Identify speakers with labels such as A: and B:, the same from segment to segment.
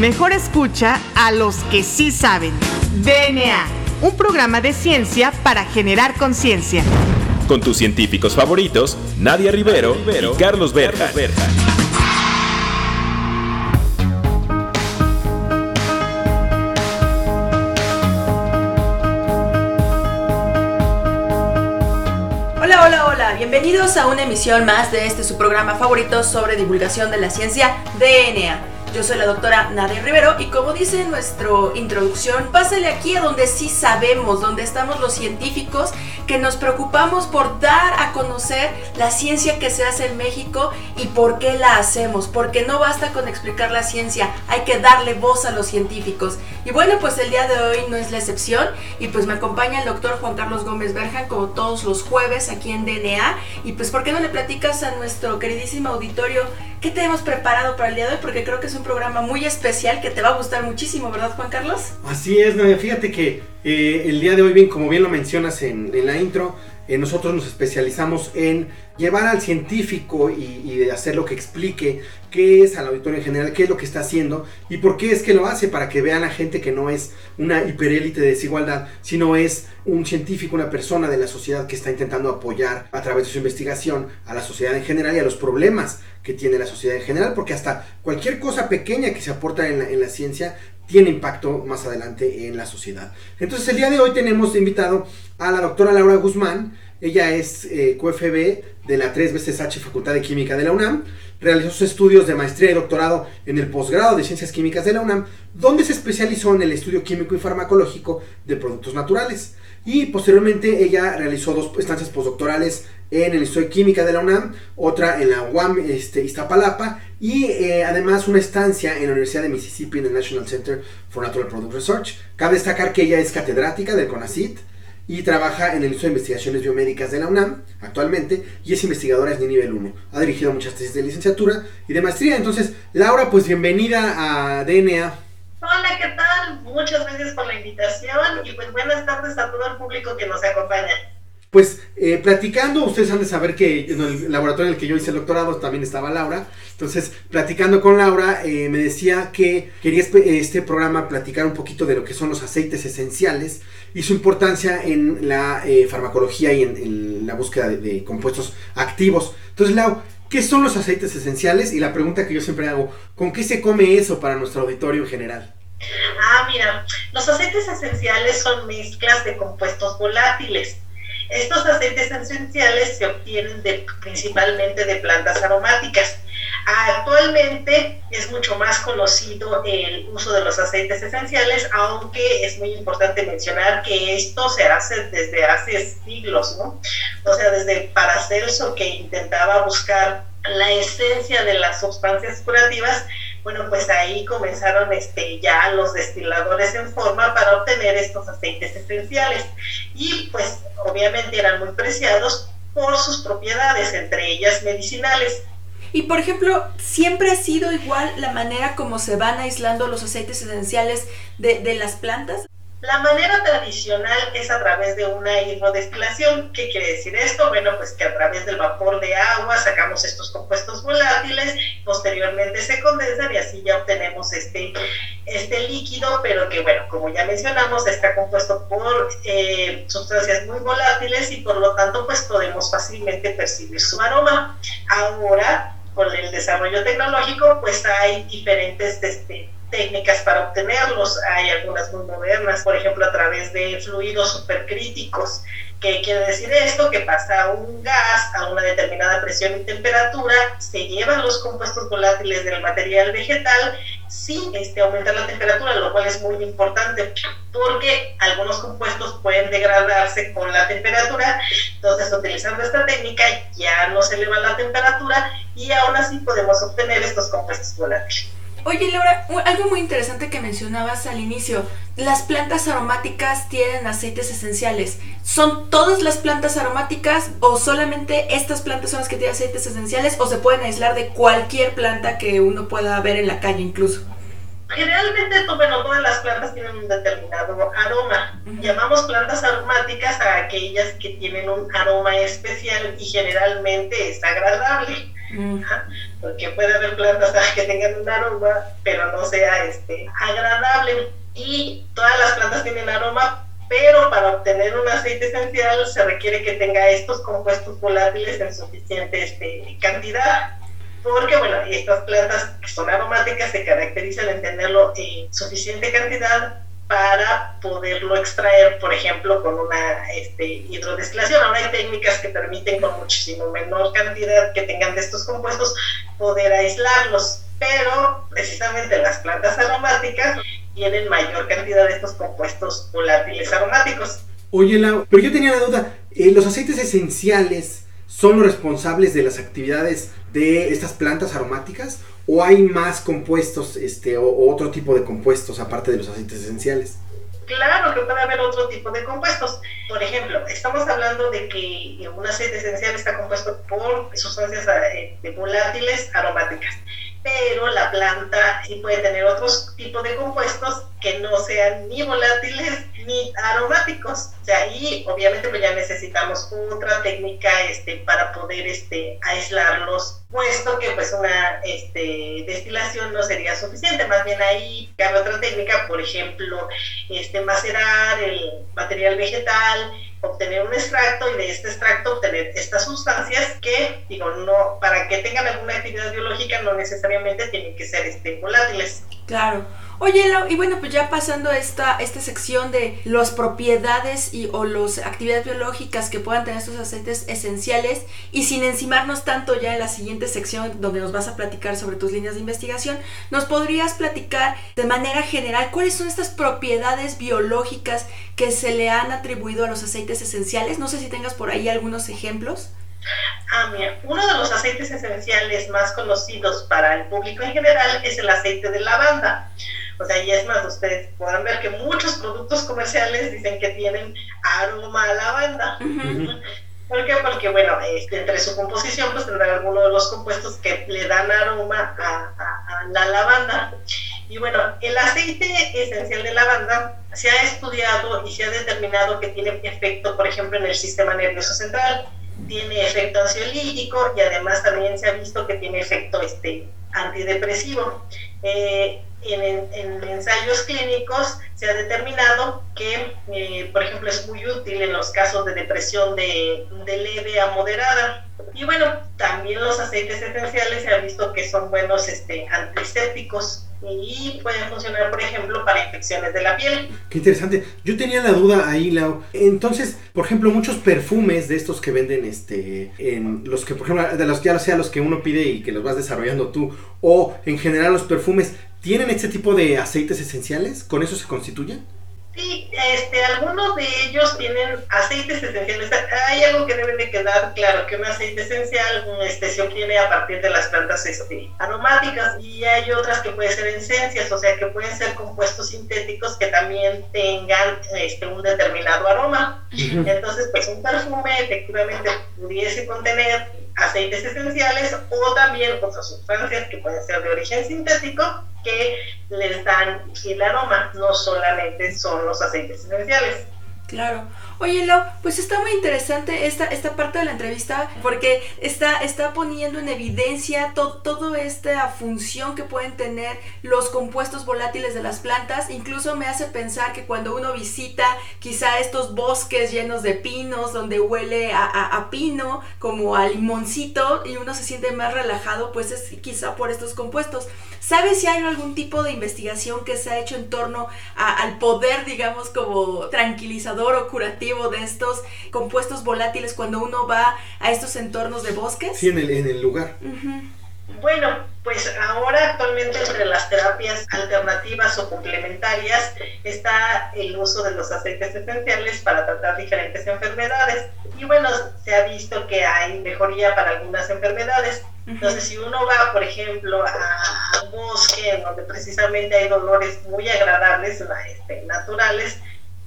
A: Mejor escucha a los que sí saben. DNA, un programa de ciencia para generar conciencia.
B: Con tus científicos favoritos, Nadia Rivero, y Carlos Berja.
C: Hola, hola, hola, bienvenidos a una emisión más de este su programa favorito sobre divulgación de la ciencia DNA. Yo soy la doctora Nadia Rivero y como dice en nuestra introducción, pásale aquí a donde sí sabemos, donde estamos los científicos que nos preocupamos por dar a conocer la ciencia que se hace en México y por qué la hacemos, porque no basta con explicar la ciencia, hay que darle voz a los científicos. Y bueno, pues el día de hoy no es la excepción y pues me acompaña el doctor Juan Carlos Gómez Berjan como todos los jueves aquí en DNA y pues ¿por qué no le platicas a nuestro queridísimo auditorio qué tenemos preparado para el día de hoy? Porque creo que es un programa muy especial que te va a gustar muchísimo, ¿verdad Juan Carlos?
D: Así es, Nadia. Fíjate que eh, el día de hoy, bien, como bien lo mencionas en, en la intro, eh, nosotros nos especializamos en llevar al científico y, y, hacer lo que explique qué es al auditorio en general, qué es lo que está haciendo y por qué es que lo hace, para que vean a gente que no es una hiperélite de desigualdad, sino es un científico, una persona de la sociedad que está intentando apoyar a través de su investigación a la sociedad en general y a los problemas que tiene la sociedad en general, porque hasta cualquier cosa pequeña que se aporta la, en la ciencia tiene impacto más adelante en la sociedad. Entonces el día de hoy tenemos invitado a la doctora Laura Guzmán, ella es eh, QFB de la 3 veces H Facultad de Química de la UNAM, realizó sus estudios de maestría y doctorado en el posgrado de Ciencias Químicas de la UNAM, donde se especializó en el estudio químico y farmacológico de productos naturales. Y posteriormente ella realizó dos estancias postdoctorales en el Instituto de Química de la UNAM, otra en la UAM este, Iztapalapa y eh, además una estancia en la Universidad de Mississippi en el National Center for Natural Product Research. Cabe destacar que ella es catedrática del CONACYT y trabaja en el Instituto de Investigaciones Biomédicas de la UNAM actualmente y es investigadora de nivel 1. Ha dirigido muchas tesis de licenciatura y de maestría. Entonces, Laura, pues bienvenida a DNA.
E: Hola, ¿qué tal? Muchas gracias por la invitación y pues buenas tardes a todo el público que nos acompaña.
D: Pues eh, platicando, ustedes han de saber que en el laboratorio en el que yo hice el doctorado también estaba Laura. Entonces, platicando con Laura, eh, me decía que quería este programa platicar un poquito de lo que son los aceites esenciales y su importancia en la eh, farmacología y en, la búsqueda de, de, compuestos activos. Entonces, Lau, ¿qué son los aceites esenciales? Y la pregunta que yo siempre hago, ¿con qué se come eso para nuestro auditorio en general?
E: Ah, mira, los aceites esenciales son mezclas de compuestos volátiles. Estos aceites esenciales se obtienen de, principalmente de plantas aromáticas. Actualmente es mucho más conocido el uso de los aceites esenciales, aunque es muy importante mencionar que esto se hace desde hace siglos, ¿no? O sea, desde Paracelso que intentaba buscar la esencia de las sustancias curativas, bueno, pues ahí comenzaron este, ya los destiladores en forma para obtener estos aceites esenciales. Y pues obviamente eran muy preciados por sus propiedades, entre ellas medicinales.
C: Y por ejemplo, ¿siempre ha sido igual la manera como se van aislando los aceites esenciales de, de las plantas?
E: La manera tradicional es a través de una hidrodestilación. ¿Qué quiere decir esto? Bueno, pues que a través del vapor de agua sacamos estos compuestos volátiles, posteriormente se condensan y así ya obtenemos este, este líquido, pero que bueno, como ya mencionamos, está compuesto por eh, sustancias muy volátiles y por lo tanto pues podemos fácilmente percibir su aroma. Ahora, con el desarrollo tecnológico, pues hay diferentes este, técnicas para obtenerlos. Hay algunas muy modernas, por ejemplo, a través de fluidos supercríticos. ¿Qué quiere decir esto? Que pasa un gas a una determinada presión y temperatura, se llevan los compuestos volátiles del material vegetal sin este, aumentar la temperatura, lo cual es muy importante porque algunos compuestos pueden degradarse con la temperatura. Entonces, utilizando esta técnica ya no se eleva la temperatura y aún así podemos obtener estos compuestos volátiles.
C: Oye, Laura, algo muy interesante que mencionabas al inicio, las plantas aromáticas tienen aceites esenciales. ¿Son todas las plantas aromáticas o solamente estas plantas son las que tienen aceites esenciales o se pueden aislar de cualquier planta que uno pueda ver en la calle incluso?
E: Generalmente, bueno, todas las plantas tienen un determinado aroma. Llamamos plantas aromáticas a aquellas que tienen un aroma especial y generalmente es agradable. Porque puede haber plantas que tengan un aroma, pero no sea este, agradable. Y todas las plantas tienen aroma, pero para obtener un aceite esencial se requiere que tenga estos compuestos volátiles en suficiente este, cantidad porque bueno, estas plantas que son aromáticas se caracterizan en tenerlo en suficiente cantidad para poderlo extraer, por ejemplo, con una este, hidrodestilación. Ahora hay técnicas que permiten con muchísimo menor cantidad que tengan de estos compuestos poder aislarlos, pero precisamente las plantas aromáticas tienen mayor cantidad de estos compuestos volátiles aromáticos.
D: Oye, Lau, pero yo tenía la duda, eh, los aceites esenciales son los responsables de las actividades de estas plantas aromáticas o hay más compuestos este, o, otro tipo de compuestos aparte de los aceites esenciales?
E: Claro que puede haber otro tipo de compuestos. Por ejemplo, estamos hablando de que un aceite esencial está compuesto por sustancias eh, volátiles aromáticas pero la planta sí puede tener otros tipos de compuestos que no sean ni volátiles ni aromáticos. O sea, ahí obviamente pues ya necesitamos otra técnica este, para poder este, aislarlos, puesto que pues una este, destilación no sería suficiente, más bien ahí cabe otra técnica, por ejemplo, este, macerar el material vegetal, obtener un extracto y de este extracto obtener estas sustancias que, digo, no, para que tengan alguna actividad biológica no necesariamente tienen que ser este, volátiles.
C: Claro. Oye, y bueno, pues ya pasando a esta, esta sección de las propiedades y, o las actividades biológicas que puedan tener estos aceites esenciales y sin encimarnos tanto ya en la siguiente sección donde nos vas a platicar sobre tus líneas de investigación, ¿nos podrías platicar de manera general cuáles son estas propiedades biológicas que se le han atribuido a los aceites esenciales? No sé si tengas por ahí algunos ejemplos.
E: Ah, mira, uno de los aceites esenciales más conocidos para el público en general es el aceite de lavanda. O sea, y es más, ustedes podrán ver que muchos productos comerciales dicen que tienen aroma a lavanda. ¿Por qué? Porque, bueno, este, entre su composición pues tendrán algunos de los compuestos que le dan aroma a, la lavanda. Y bueno, el aceite esencial de lavanda se ha estudiado y se ha determinado que tiene efecto, por ejemplo, en el sistema nervioso central, tiene efecto ansiolítico y además también se ha visto que tiene efecto este, antidepresivo. Eh, en, ensayos clínicos se ha determinado que, eh, por ejemplo, es muy útil en los casos de depresión de, de, leve a moderada. Y bueno, también los aceites esenciales se ha visto que son buenos este, antisépticos y pueden funcionar, por ejemplo, para infecciones de la piel.
D: Qué interesante. Yo tenía la duda ahí, Lau. Entonces, por ejemplo, muchos perfumes de estos que venden, este, en los que, por ejemplo, de los ya sea los que uno pide y que los vas desarrollando tú, o en general los perfumes, ¿tienen este tipo de aceites esenciales? ¿Con eso se constituyen?
E: Sí, este, algunos de ellos tienen aceites esenciales. Hay algo que debe de quedar claro, que un aceite esencial este, se obtiene a partir de las plantas este, aromáticas y hay otras que pueden ser esencias, o sea, que pueden ser compuestos sintéticos que también tengan este, un determinado aroma. Entonces, pues un perfume efectivamente pudiese contener aceites esenciales o también otras sustancias que pueden ser de origen sintético que les dan el aroma, no solamente son los aceites esenciales.
C: Claro. Oye, Lau, pues está muy interesante esta, esta parte de la entrevista porque está, está poniendo en evidencia toda esta función que pueden tener los compuestos volátiles de las plantas. Incluso me hace pensar que cuando uno visita quizá estos bosques llenos de pinos, donde huele a, a, pino, como a limoncito, y uno se siente más relajado, pues es quizá por estos compuestos. ¿Sabes si hay algún tipo de investigación que se ha hecho en torno al poder, digamos, como tranquilizador o curativo de estos compuestos volátiles cuando uno va a estos entornos de bosques?
D: Sí, en el, en el lugar.
E: Bueno, pues ahora actualmente entre las terapias alternativas o complementarias está el uso de los aceites esenciales para tratar diferentes enfermedades. Y bueno, se ha visto que hay mejoría para algunas enfermedades. Entonces, si uno va, por ejemplo, a, un bosque donde precisamente hay dolores muy agradables, este, naturales,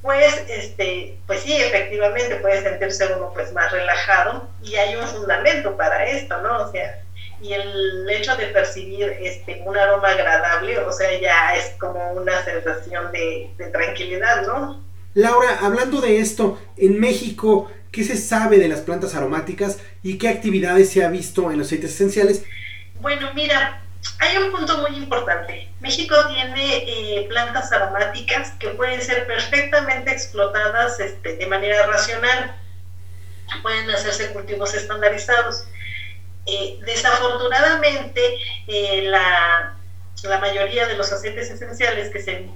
E: pues, este, pues sí, efectivamente puede sentirse uno pues más relajado y hay un fundamento para esto, ¿no? O sea, y el hecho de percibir este, un aroma agradable, o sea, ya es como una sensación de, de tranquilidad, ¿no?
D: Laura, hablando de esto, en México, ¿qué se sabe de las plantas aromáticas y qué actividades se ha visto en los aceites esenciales?
E: Bueno, mira, hay un punto muy importante. México tiene eh, plantas aromáticas que pueden ser perfectamente explotadas este, de manera racional. Pueden hacerse cultivos estandarizados. Eh, desafortunadamente, eh, la, la, mayoría de los aceites esenciales que se,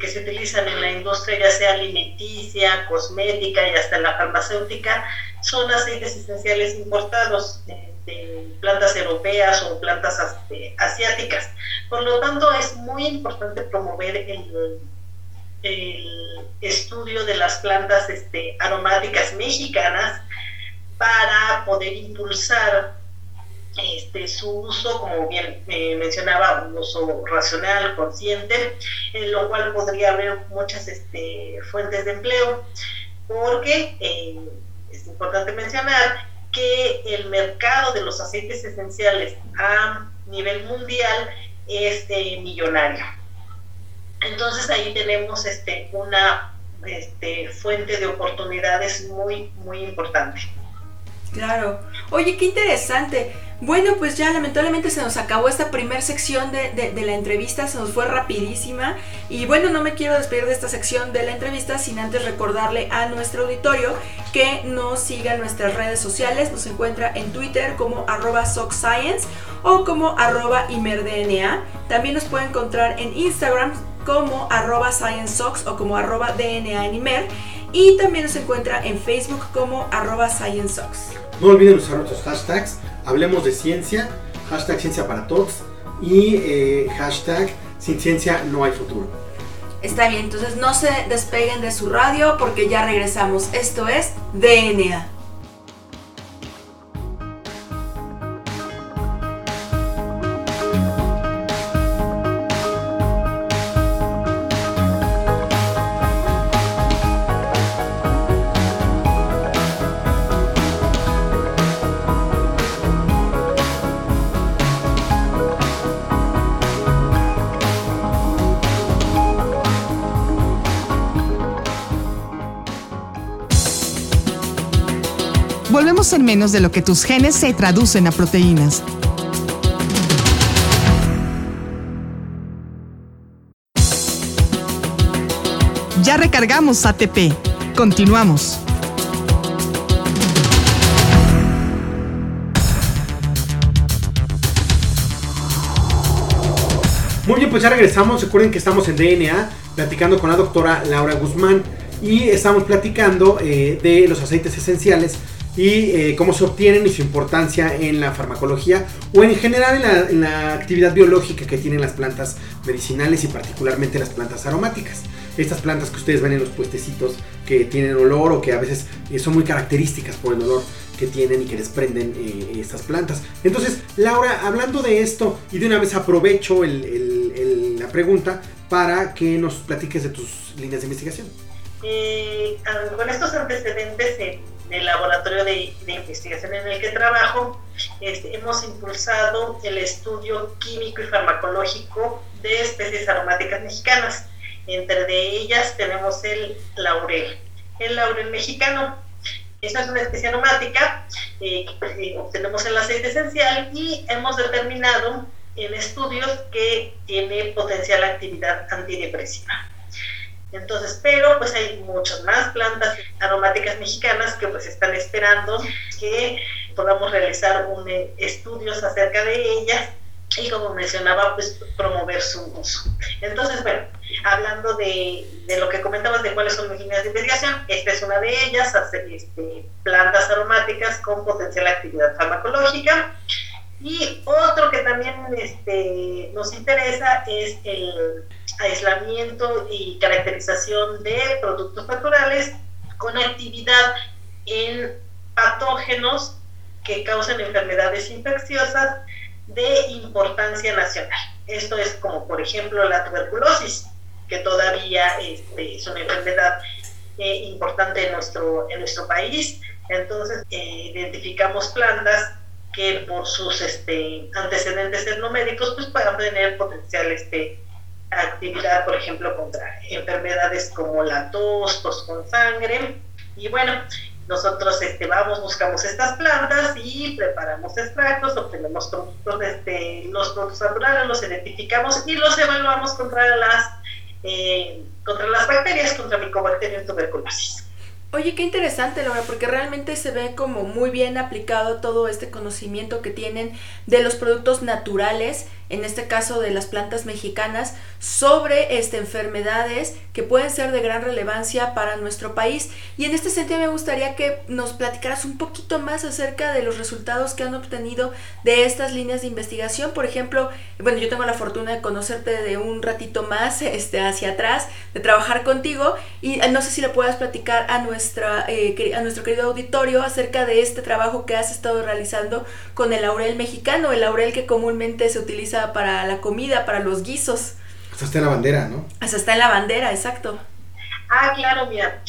E: que se utilizan en la industria, ya sea alimenticia, cosmética y hasta la farmacéutica, son aceites esenciales importados de plantas europeas o plantas este, asiáticas. Por lo tanto, es muy importante promover el, estudio de las plantas este, aromáticas mexicanas para poder impulsar este, su uso, como bien eh, mencionaba, un uso racional, consciente, en lo cual podría haber muchas este, fuentes de empleo, porque eh, es importante mencionar que el mercado de los aceites esenciales a nivel mundial es eh, millonario. Entonces ahí tenemos este, una este, fuente de oportunidades muy, muy importante.
C: Claro. Oye, qué interesante. Bueno, pues ya lamentablemente se nos acabó esta primera sección de, la entrevista, se nos fue rapidísima. Y bueno, no me quiero despedir de esta sección de la entrevista sin antes recordarle a nuestro auditorio que nos siga en nuestras redes sociales. Nos encuentra en Twitter como arroba SockScience o como arroba ImerDNA. También nos puede encontrar en Instagram como arroba ScienceSox o como arroba DNA. Y también nos encuentra en Facebook como arroba ScienceSox.
D: No olviden usar nuestros hashtags Hablemos de ciencia, hashtag ciencia para todos y eh, hashtag sin ciencia no hay futuro.
C: Está bien, entonces no se despeguen de su radio porque ya regresamos. Esto es DNA.
A: Menos de lo que tus genes se traducen a proteínas. Ya recargamos ATP. Continuamos.
D: Muy bien, pues ya regresamos. Recuerden que estamos en DNA platicando con la doctora Laura Guzmán y estamos platicando eh, de los aceites esenciales y eh, cómo se obtienen y su importancia en la farmacología o en general en la, actividad biológica que tienen las plantas medicinales y particularmente las plantas aromáticas. Estas plantas que ustedes ven en los puestecitos que tienen olor o que a veces eh, son muy características por el olor que tienen y que desprenden eh, estas plantas. Entonces, Laura, hablando de esto y de una vez aprovecho la pregunta para que nos platiques de tus líneas de investigación.
E: con estos antecedentes el laboratorio de, investigación en el que trabajo, este, hemos impulsado el estudio químico y farmacológico de especies aromáticas mexicanas. Entre de ellas tenemos el laurel, el laurel mexicano. Esta es una especie aromática, eh, obtenemos el aceite esencial y hemos determinado en estudios que tiene potencial actividad antidepresiva. Entonces, pero pues hay muchas más plantas aromáticas mexicanas que pues están esperando que podamos realizar un, eh, estudios acerca de ellas y como mencionaba, pues promover su uso. Entonces, bueno, hablando de, lo que comentabas de cuáles son las líneas de investigación, esta es una de ellas, este, plantas aromáticas con potencial actividad farmacológica. Y otro que también este, nos interesa es el aislamiento y caracterización de productos naturales con actividad en patógenos que causan enfermedades infecciosas de importancia nacional. Esto es como, por ejemplo, la tuberculosis, que todavía este, es una enfermedad eh, importante en nuestro, en nuestro país. Entonces, eh, identificamos plantas que por sus este, antecedentes etnomédicos pues puedan tener potencial este, actividad, por ejemplo, contra enfermedades como la tos, tos con sangre. Y bueno, nosotros este, vamos, buscamos estas plantas y preparamos extractos, obtenemos productos, este, los productos naturales, los identificamos y los evaluamos contra las, eh, contra las bacterias, contra Mycobacterium tuberculosis.
C: Oye, qué interesante, Laura, porque realmente se ve como muy bien aplicado todo este conocimiento que tienen de los productos naturales en este caso de las plantas mexicanas, sobre este, enfermedades que pueden ser de gran relevancia para nuestro país. Y en este sentido me gustaría que nos platicaras un poquito más acerca de los resultados que han obtenido de estas líneas de investigación. Por ejemplo, bueno, yo tengo la fortuna de conocerte de un ratito más este, hacia atrás, de trabajar contigo, y no sé si le puedas platicar a, nuestra, eh, a nuestro querido auditorio acerca de este trabajo que has estado realizando con el laurel mexicano, el laurel que comúnmente se utiliza para la comida, para los guisos.
D: Hasta está en la bandera, ¿no?
C: Hasta está en la bandera, exacto.
E: Ah, claro, mira.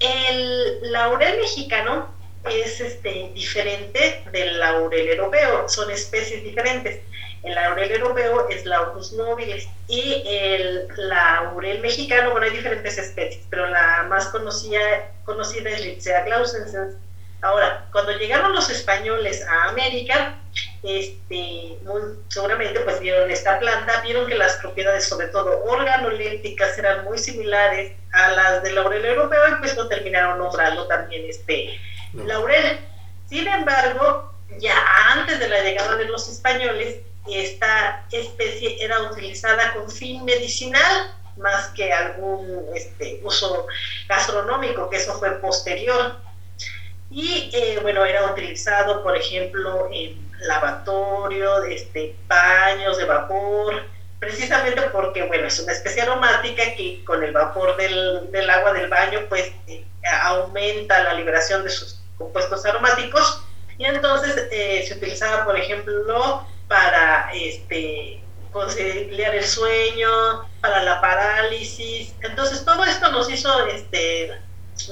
E: El laurel mexicano es este, diferente del laurel europeo, son especies diferentes. El laurel europeo es Laurus nobilis y el laurel mexicano, bueno, hay diferentes especies, pero la más conocida, conocida es Litsea glausensis. Ahora, cuando llegaron los españoles a América, este, seguramente pues vieron esta planta, vieron que las propiedades, sobre todo organolépticas, eran muy similares a las del laurel europeo y pues no terminaron nombrando también este laurel. Sin embargo, ya antes de la llegada de los españoles, esta especie era utilizada con fin medicinal más que algún este, uso gastronómico, que eso fue posterior. Y eh, bueno, era utilizado, por ejemplo, en lavatorio, este, baños de vapor, precisamente porque, bueno, es una especie aromática que con el vapor del, del agua del baño, pues eh, aumenta la liberación de sus compuestos aromáticos y entonces eh, se utilizaba, por ejemplo, para este, conciliar el sueño, para la parálisis. Entonces todo esto nos hizo este,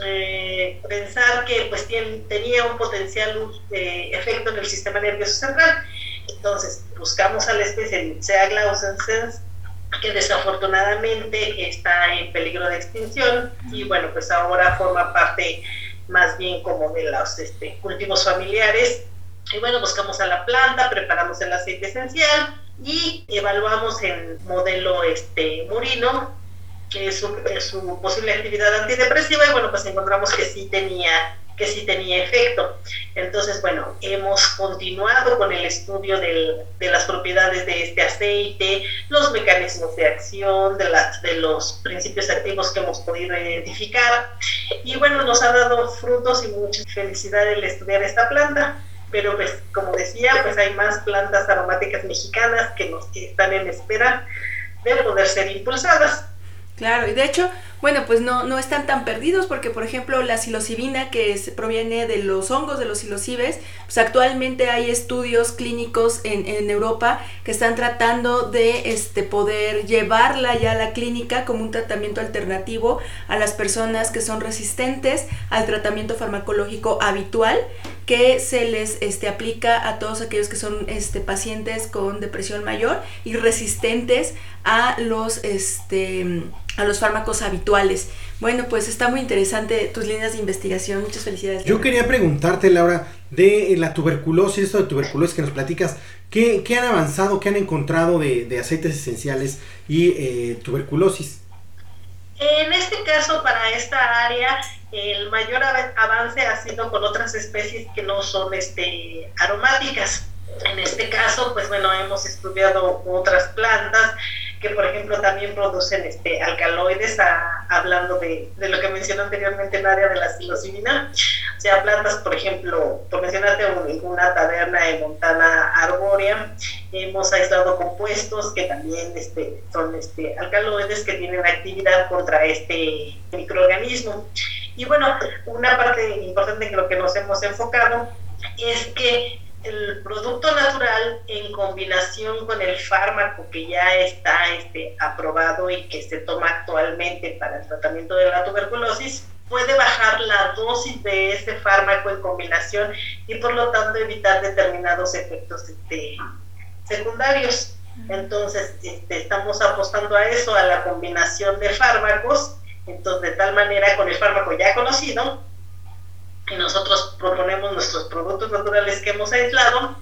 E: eh, pensar que pues tenía un potencial eh, efecto en el sistema nervioso central. Entonces buscamos a la especie Sea glausensens que desafortunadamente está en peligro de extinción y bueno pues ahora forma parte más bien como de los este, cultivos familiares y bueno buscamos a la planta preparamos el aceite esencial y evaluamos el modelo este murino que su, su posible actividad antidepresiva y bueno, pues encontramos que sí tenía que sí tenía efecto. Entonces, bueno, hemos continuado con el estudio del, de las propiedades de este aceite, los mecanismos de acción, de, la, de los principios activos que hemos podido identificar. Y bueno, nos ha dado frutos y mucha felicidad el estudiar esta planta. Pero pues, como decía, pues hay más plantas aromáticas mexicanas que nos que están en espera de poder ser impulsadas.
C: Claro, y de hecho, bueno, pues no, no están tan perdidos porque, por ejemplo, la psilocibina que proviene de los hongos de los psilocibes, pues actualmente hay estudios clínicos en, en, Europa que están tratando de este, poder llevarla ya a la clínica como un tratamiento alternativo a las personas que son resistentes al tratamiento farmacológico habitual que se les este, aplica a todos aquellos que son este, pacientes con depresión mayor y resistentes a los, este, a los fármacos habituales. Bueno, pues está muy interesante tus líneas de investigación. Muchas felicidades.
D: Yo quería preguntarte, Laura, de la tuberculosis, esto de tuberculosis que nos platicas, ¿qué, qué han avanzado, qué han encontrado de, de aceites esenciales y eh, tuberculosis?
E: En este caso, para esta área, el mayor avance ha sido con otras especies que no son este, aromáticas. En este caso, pues bueno, hemos estudiado otras plantas que, por ejemplo, también producen este, alcaloides, hablando de, de, lo que mencionó anteriormente en área de la psilocibina. O sea, plantas, por ejemplo, por mencionarte una taberna de montana arbórea, hemos aislado compuestos que también este, son este, alcaloides que tienen actividad contra este microorganismo. Y bueno, una parte importante en lo que nos hemos enfocado es que el producto natural en combinación con el fármaco que ya está este, aprobado y que se toma actualmente para el tratamiento de la tuberculosis, puede bajar la dosis de ese fármaco en combinación y por lo tanto evitar determinados efectos este, secundarios. Entonces, este, estamos apostando a eso, a la combinación de fármacos, entonces de tal manera con el fármaco ya conocido, y nosotros proponemos nuestros productos naturales que hemos aislado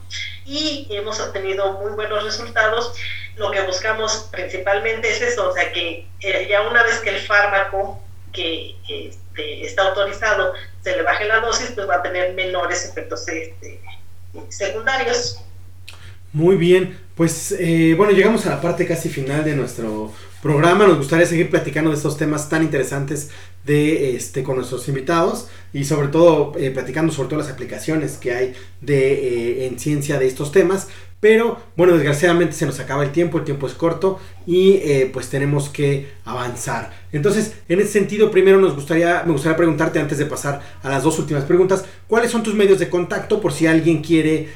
E: y hemos obtenido muy buenos resultados. Lo que buscamos principalmente es eso, o sea que eh, ya una vez que el fármaco que este, está autorizado se le baje la dosis, pues va a tener menores efectos este, secundarios.
D: Muy bien, pues eh, bueno, llegamos a la parte casi final de nuestro programa. Nos gustaría seguir platicando de estos temas tan interesantes de este con nuestros invitados y sobre todo eh, platicando sobre todas las aplicaciones que hay de eh, en ciencia de estos temas. Pero bueno, desgraciadamente se nos acaba el tiempo, el tiempo es corto y eh, pues tenemos que avanzar. Entonces, en ese sentido, primero nos gustaría, me gustaría preguntarte antes de pasar a las dos últimas preguntas, ¿cuáles son tus medios de contacto por si alguien quiere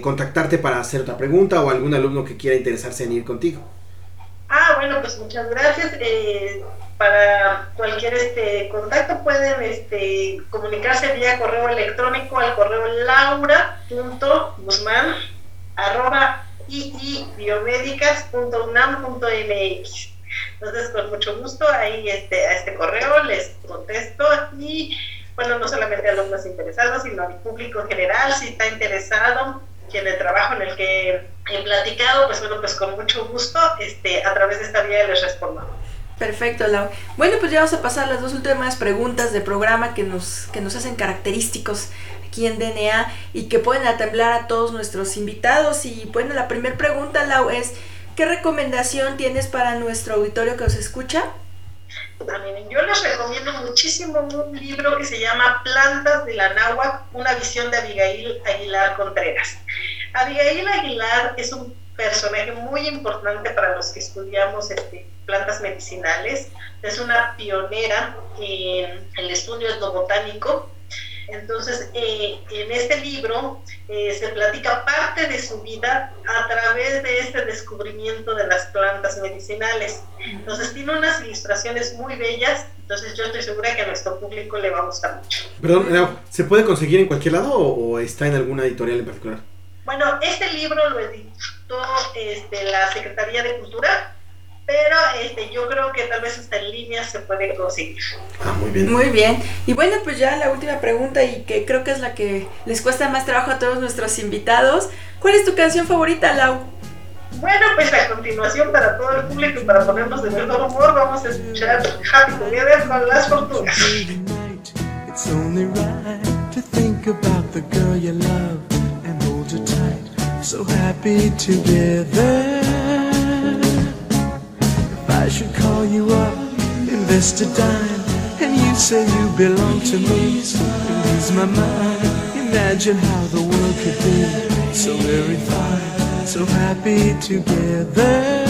D: contactarte para hacer otra pregunta o algún alumno que quiera interesarse en ir contigo?
E: Ah, bueno, pues muchas gracias. Eh, para cualquier este contacto pueden este, comunicarse vía correo electrónico al correo laura.guzmán arroba Entonces, con mucho gusto, ahí este, a este correo les contesto y, bueno, no solamente a alumnos interesados, sino al público en general, si está interesado en el trabajo en el que he platicado, pues bueno, pues con mucho gusto, este, a través de esta vía les respondo.
C: Perfecto, Lau. Bueno, pues ya vamos a pasar las dos últimas preguntas de programa que nos, que nos hacen característicos aquí en DNA y que pueden atemblar a todos nuestros invitados. Y bueno, la primera pregunta, Lau, es ¿qué recomendación tienes para nuestro auditorio que os escucha?
E: Yo les recomiendo muchísimo un libro que se llama Plantas de la Náhuatl, una visión de Abigail Aguilar Contreras. Abigail Aguilar es un personaje muy importante para los que estudiamos este, plantas medicinales. Es una pionera en el estudio etnobotánico entonces, eh, en este libro eh, se platica parte de su vida a través de este descubrimiento de las plantas medicinales. Entonces, tiene unas ilustraciones muy bellas. Entonces, yo estoy segura que a nuestro público le va a gustar mucho.
D: Perdón, ¿se puede conseguir en cualquier lado o, está en alguna editorial en particular?
E: Bueno, este libro lo editó este, la Secretaría de Cultura pero este, yo creo que tal vez hasta en línea se puede conseguir.
D: Ah, muy bien.
C: Muy bien. Y bueno, pues ya la última pregunta y que creo que es la que les cuesta más trabajo a todos nuestros invitados. ¿Cuál es tu canción favorita, Lau?
E: Bueno, pues a continuación para todo el público y para ponernos de mejor humor vamos a escuchar Happy Together con las tortugas. It's only right to think about the girl you love and hold her tight. So happy together. Should call you up, invest a dime, and you say you belong to me. So lose my mind. Imagine how the world could be so very fine, so happy together.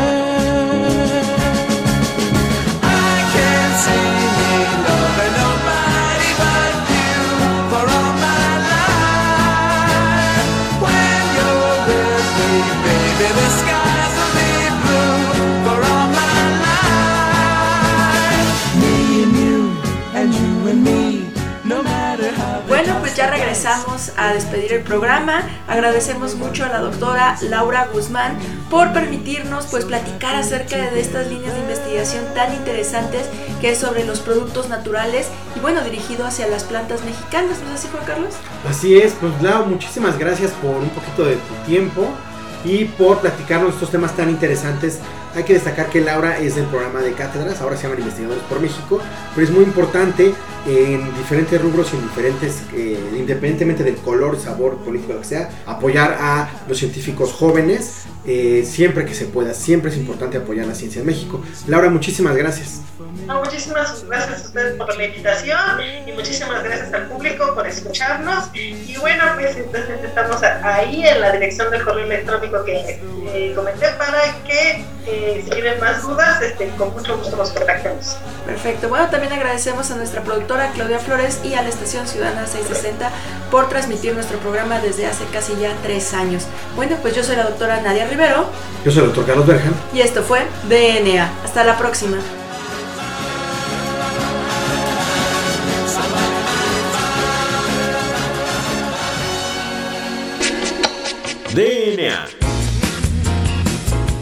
C: Regresamos a despedir el programa. Agradecemos mucho a la doctora Laura Guzmán por permitirnos pues platicar acerca de estas líneas de investigación tan interesantes que es sobre los productos naturales y bueno, dirigido hacia las plantas mexicanas, ¿no es así Juan Carlos?
D: Así es, pues Lau, muchísimas gracias por un poquito de tu tiempo y por platicarnos estos temas tan interesantes Hay que destacar que Laura es del programa de cátedras, ahora se llaman Investigadores por México, pero es muy importante en diferentes rubros y en diferentes, eh, independientemente del color, sabor político, lo que sea, apoyar a los científicos jóvenes eh, siempre que se pueda. Siempre es importante apoyar la ciencia en México. Laura, muchísimas gracias.
E: muchísimas gracias a ustedes por la invitación y muchísimas gracias al público por escucharnos. Y bueno, pues entonces estamos ahí en la dirección del correo electrónico que eh, comenté para que si tienen más dudas, este, con mucho gusto nos contactemos.
C: Perfecto. Bueno, también agradecemos a nuestra productora Claudia Flores y a la estación Ciudadana 660 por transmitir nuestro programa desde hace casi ya tres años. Bueno, pues yo soy la doctora Nadia Rivero.
D: Yo soy el doctor Carlos Bergen.
C: Y esto fue DNA. Hasta la próxima.
B: DNA.